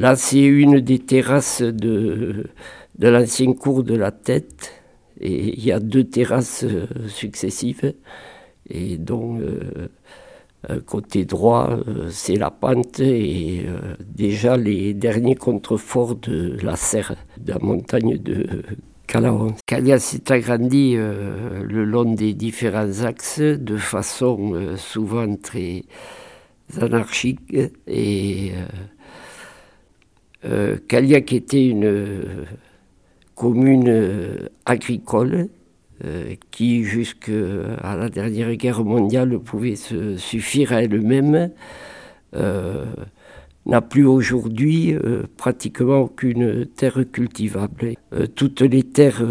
Là, c'est une des terrasses de, de l'ancien cours de la tête. Il y a deux terrasses euh, successives. Et donc, euh, côté droit, euh, c'est la pente et déjà les derniers contreforts de la serre, de la montagne de Calaon. Calia s'est agrandi le long des différents axes de façon souvent très anarchique euh, Caliac était une commune agricole euh, qui, jusqu'à la dernière guerre mondiale, pouvait se suffire à elle-même, euh, n'a plus aujourd'hui pratiquement aucune terre cultivable. toutes les terres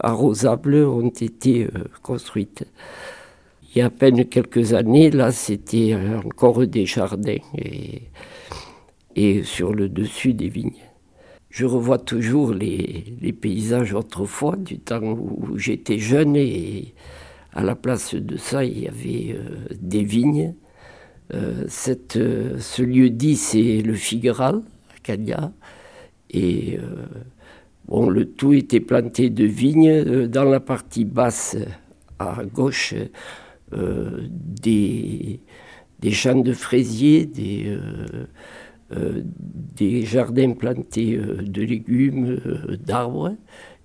arrosables ont été construites. Il y a à peine quelques années, là, c'était encore des jardins. Et sur le dessus des vignes. Je revois toujours les, paysages autrefois, du temps où j'étais jeune, et à la place de ça, il y avait euh, des vignes. Euh, euh, ce lieu dit, c'est le Figueral, à Cagna, et bon, le tout était planté de vignes. Dans la partie basse, à gauche, des, des champs de fraisiers, des des jardins plantés euh, de légumes, euh, d'arbres,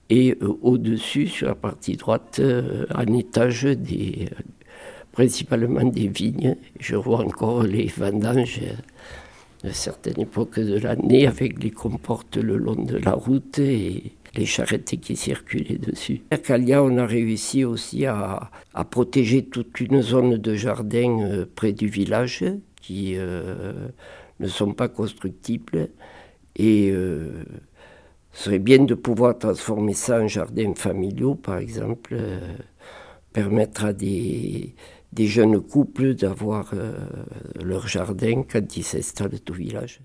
et au-dessus, sur la partie droite, un étage des, principalement des vignes. Je vois encore les vendanges à certaines époques de l'année avec les comportes le long de la route et les charrettes qui circulaient dessus. À Calia, on a réussi aussi à, protéger toute une zone de jardin près du village qui ne sont pas constructibles et euh, ce serait bien de pouvoir transformer ça en jardin familial, par exemple, euh, permettre à des, des jeunes couples d'avoir euh, leur jardin quand ils s'installent au village.